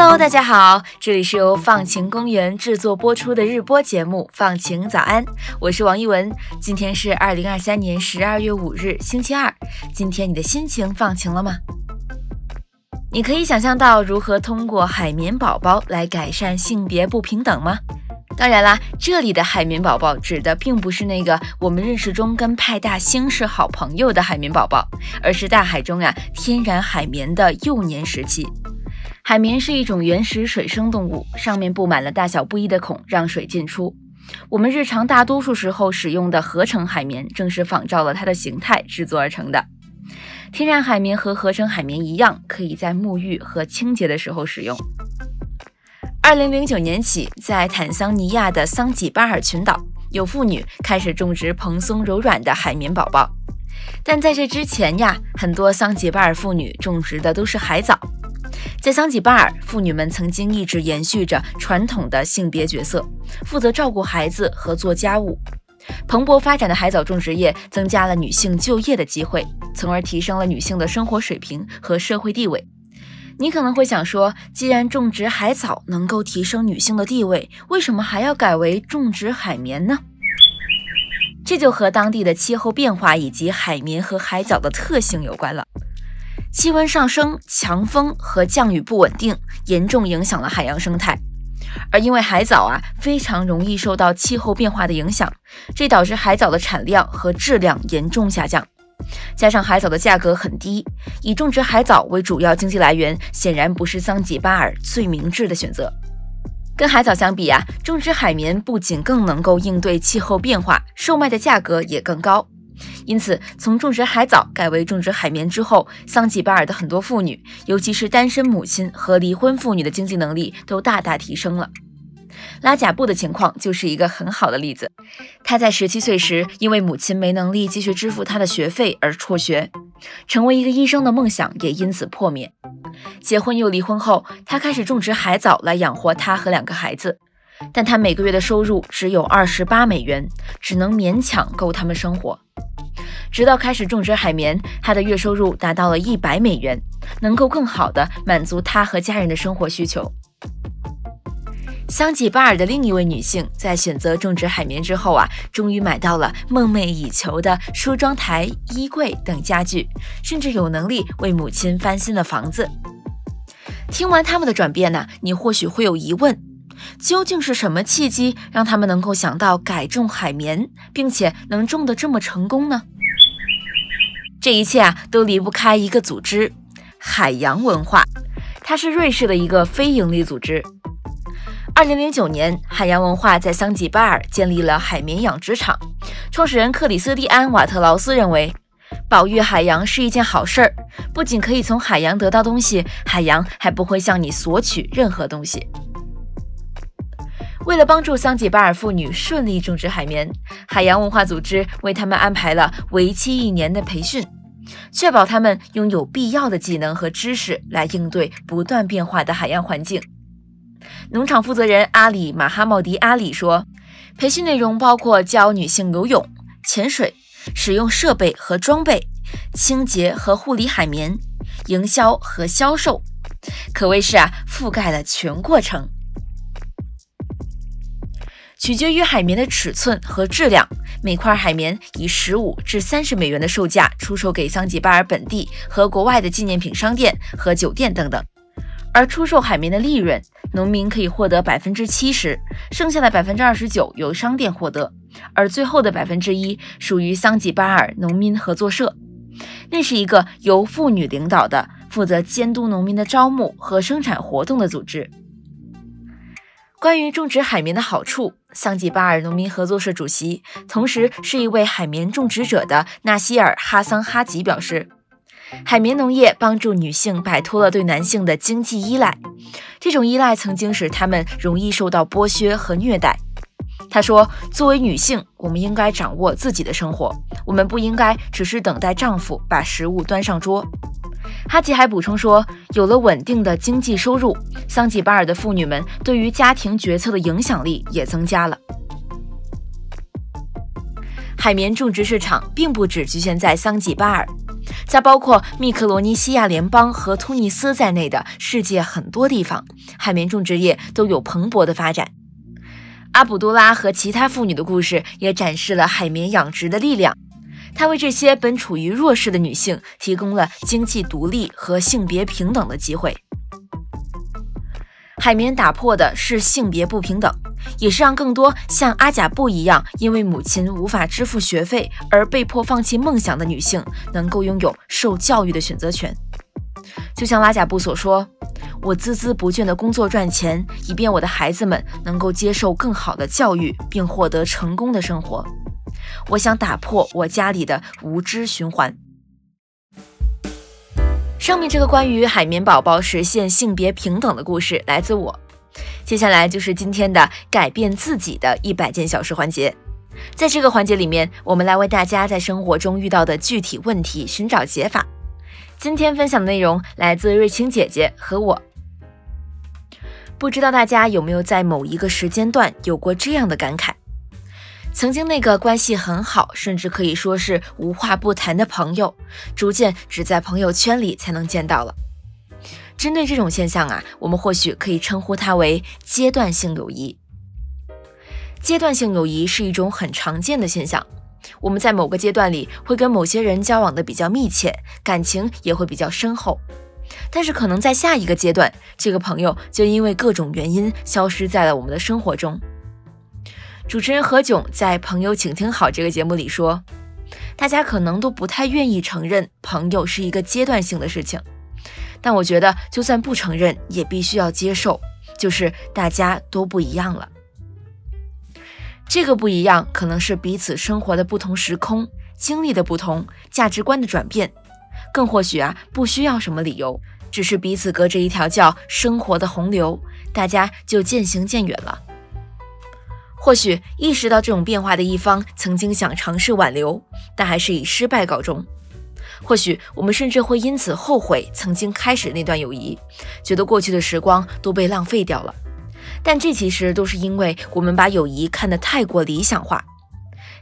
Hello，大家好，这里是由放晴公园制作播出的日播节目《放晴早安》，我是王一文。今天是二零二三年十二月五日，星期二。今天你的心情放晴了吗？你可以想象到如何通过海绵宝宝来改善性别不平等吗？当然啦，这里的海绵宝宝指的并不是那个我们认识中跟派大星是好朋友的海绵宝宝，而是大海中呀天然海绵的幼年时期。海绵是一种原始水生动物，上面布满了大小不一的孔，让水进出。我们日常大多数时候使用的合成海绵，正是仿照了它的形态制作而成的。天然海绵和合成海绵一样，可以在沐浴和清洁的时候使用。二零零九年起，在坦桑尼亚的桑吉巴尔群岛，有妇女开始种植蓬松柔软的海绵宝宝。但在这之前呀，很多桑吉巴尔妇女种植的都是海藻。在桑吉巴尔，妇女们曾经一直延续着传统的性别角色，负责照顾孩子和做家务。蓬勃发展的海藻种植业增加了女性就业的机会，从而提升了女性的生活水平和社会地位。你可能会想说，既然种植海藻能够提升女性的地位，为什么还要改为种植海绵呢？这就和当地的气候变化以及海绵和海藻的特性有关了。气温上升、强风和降雨不稳定，严重影响了海洋生态。而因为海藻啊非常容易受到气候变化的影响，这导致海藻的产量和质量严重下降。加上海藻的价格很低，以种植海藻为主要经济来源，显然不是桑吉巴尔最明智的选择。跟海藻相比啊，种植海绵不仅更能够应对气候变化，售卖的价格也更高。因此，从种植海藻改为种植海绵之后，桑吉巴尔的很多妇女，尤其是单身母亲和离婚妇女的经济能力都大大提升了。拉贾布的情况就是一个很好的例子。他在十七岁时，因为母亲没能力继续支付他的学费而辍学，成为一个医生的梦想也因此破灭。结婚又离婚后，他开始种植海藻来养活他和两个孩子，但他每个月的收入只有二十八美元，只能勉强够他们生活。直到开始种植海绵，他的月收入达到了一百美元，能够更好的满足他和家人的生活需求。桑吉巴尔的另一位女性在选择种植海绵之后啊，终于买到了梦寐以求的梳妆台、衣柜等家具，甚至有能力为母亲翻新了房子。听完他们的转变呢，你或许会有疑问：究竟是什么契机让他们能够想到改种海绵，并且能种得这么成功呢？这一切啊，都离不开一个组织——海洋文化。它是瑞士的一个非营利组织。二零零九年，海洋文化在桑吉巴尔建立了海绵养殖场。创始人克里斯蒂安·瓦特劳斯认为，保育海洋是一件好事儿，不仅可以从海洋得到东西，海洋还不会向你索取任何东西。为了帮助桑吉巴尔妇女顺利种植海绵，海洋文化组织为他们安排了为期一年的培训，确保他们拥有必要的技能和知识来应对不断变化的海洋环境。农场负责人阿里马哈茂迪阿里说：“培训内容包括教女性游泳、潜水、使用设备和装备、清洁和护理海绵、营销和销售，可谓是啊覆盖了全过程。”取决于海绵的尺寸和质量，每块海绵以十五至三十美元的售价出售给桑吉巴尔本地和国外的纪念品商店和酒店等等。而出售海绵的利润，农民可以获得百分之七十，剩下的百分之二十九由商店获得，而最后的百分之一属于桑吉巴尔农民合作社。那是一个由妇女领导的、负责监督农民的招募和生产活动的组织。关于种植海绵的好处，桑吉巴尔农民合作社主席，同时是一位海绵种植者的纳西尔·哈桑哈吉表示，海绵农业帮助女性摆脱了对男性的经济依赖，这种依赖曾经使她们容易受到剥削和虐待。他说：“作为女性，我们应该掌握自己的生活，我们不应该只是等待丈夫把食物端上桌。”哈吉还补充说，有了稳定的经济收入，桑吉巴尔的妇女们对于家庭决策的影响力也增加了。海绵种植市场并不只局限在桑吉巴尔，在包括密克罗尼西亚联邦和突尼斯在内的世界很多地方，海绵种植业都有蓬勃的发展。阿卜杜拉和其他妇女的故事也展示了海绵养殖的力量。它为这些本处于弱势的女性提供了经济独立和性别平等的机会。海绵打破的是性别不平等，也是让更多像阿贾布一样，因为母亲无法支付学费而被迫放弃梦想的女性，能够拥有受教育的选择权。就像拉贾布所说：“我孜孜不倦地工作赚钱，以便我的孩子们能够接受更好的教育，并获得成功的生活。我想打破我家里的无知循环。”上面这个关于海绵宝宝实现性别平等的故事来自我。接下来就是今天的改变自己的一百件小事环节。在这个环节里面，我们来为大家在生活中遇到的具体问题寻找解法。今天分享的内容来自瑞清姐姐和我。不知道大家有没有在某一个时间段有过这样的感慨？曾经那个关系很好，甚至可以说是无话不谈的朋友，逐渐只在朋友圈里才能见到了。针对这种现象啊，我们或许可以称呼它为阶段性友谊。阶段性友谊是一种很常见的现象，我们在某个阶段里会跟某些人交往的比较密切，感情也会比较深厚，但是可能在下一个阶段，这个朋友就因为各种原因消失在了我们的生活中。主持人何炅在《朋友，请听好》这个节目里说，大家可能都不太愿意承认朋友是一个阶段性的事情，但我觉得就算不承认，也必须要接受，就是大家都不一样了。这个不一样，可能是彼此生活的不同时空、经历的不同、价值观的转变，更或许啊，不需要什么理由，只是彼此隔着一条叫生活的洪流，大家就渐行渐远了。或许意识到这种变化的一方曾经想尝试挽留，但还是以失败告终。或许我们甚至会因此后悔曾经开始那段友谊，觉得过去的时光都被浪费掉了。但这其实都是因为我们把友谊看得太过理想化。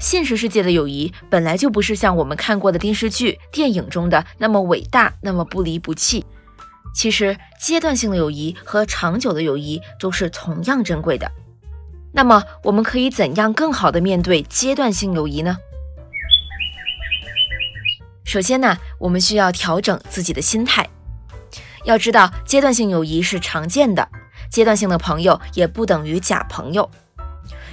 现实世界的友谊本来就不是像我们看过的电视剧、电影中的那么伟大，那么不离不弃。其实阶段性的友谊和长久的友谊都是同样珍贵的。那么，我们可以怎样更好的面对阶段性友谊呢？首先呢，我们需要调整自己的心态。要知道，阶段性友谊是常见的，阶段性的朋友也不等于假朋友。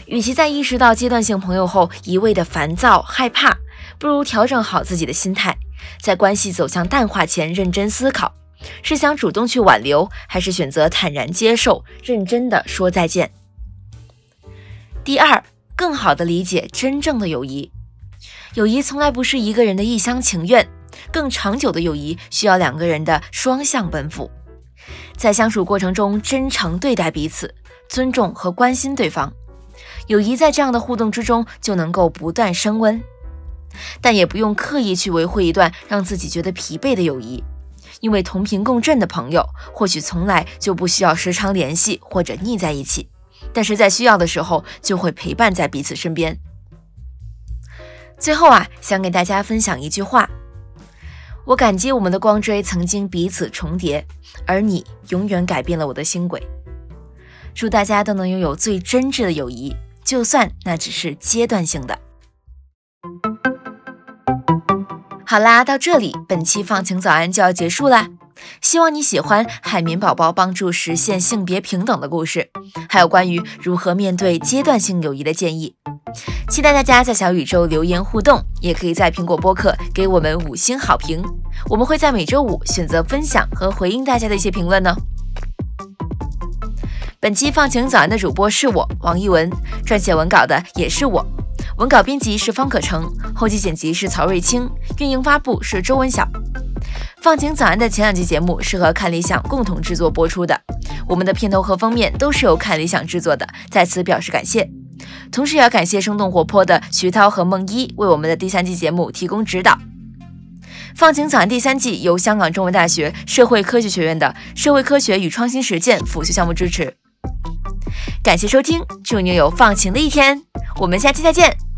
与其在意识到阶段性朋友后一味的烦躁害怕，不如调整好自己的心态，在关系走向淡化前认真思考：是想主动去挽留，还是选择坦然接受，认真的说再见？第二，更好的理解真正的友谊。友谊从来不是一个人的一厢情愿，更长久的友谊需要两个人的双向奔赴。在相处过程中，真诚对待彼此，尊重和关心对方，友谊在这样的互动之中就能够不断升温。但也不用刻意去维护一段让自己觉得疲惫的友谊，因为同频共振的朋友，或许从来就不需要时常联系或者腻在一起。但是在需要的时候，就会陪伴在彼此身边。最后啊，想给大家分享一句话：我感激我们的光锥曾经彼此重叠，而你永远改变了我的星轨。祝大家都能拥有最真挚的友谊，就算那只是阶段性的。好啦，到这里，本期放晴早安就要结束啦。希望你喜欢海绵宝宝帮助实现性别平等的故事，还有关于如何面对阶段性友谊的建议。期待大家在小宇宙留言互动，也可以在苹果播客给我们五星好评。我们会在每周五选择分享和回应大家的一些评论呢。本期放晴早安的主播是我王一文，撰写文稿的也是我，文稿编辑是方可成，后期剪辑是曹瑞清，运营发布是周文晓。放晴早安的前两期节目是和看理想共同制作播出的，我们的片头和封面都是由看理想制作的，在此表示感谢。同时也要感谢生动活泼的徐涛和梦一为我们的第三季节目提供指导。放晴早安第三季由香港中文大学社会科学学院的社会科学与创新实践辅修项目支持。感谢收听，祝你有放晴的一天，我们下期再见。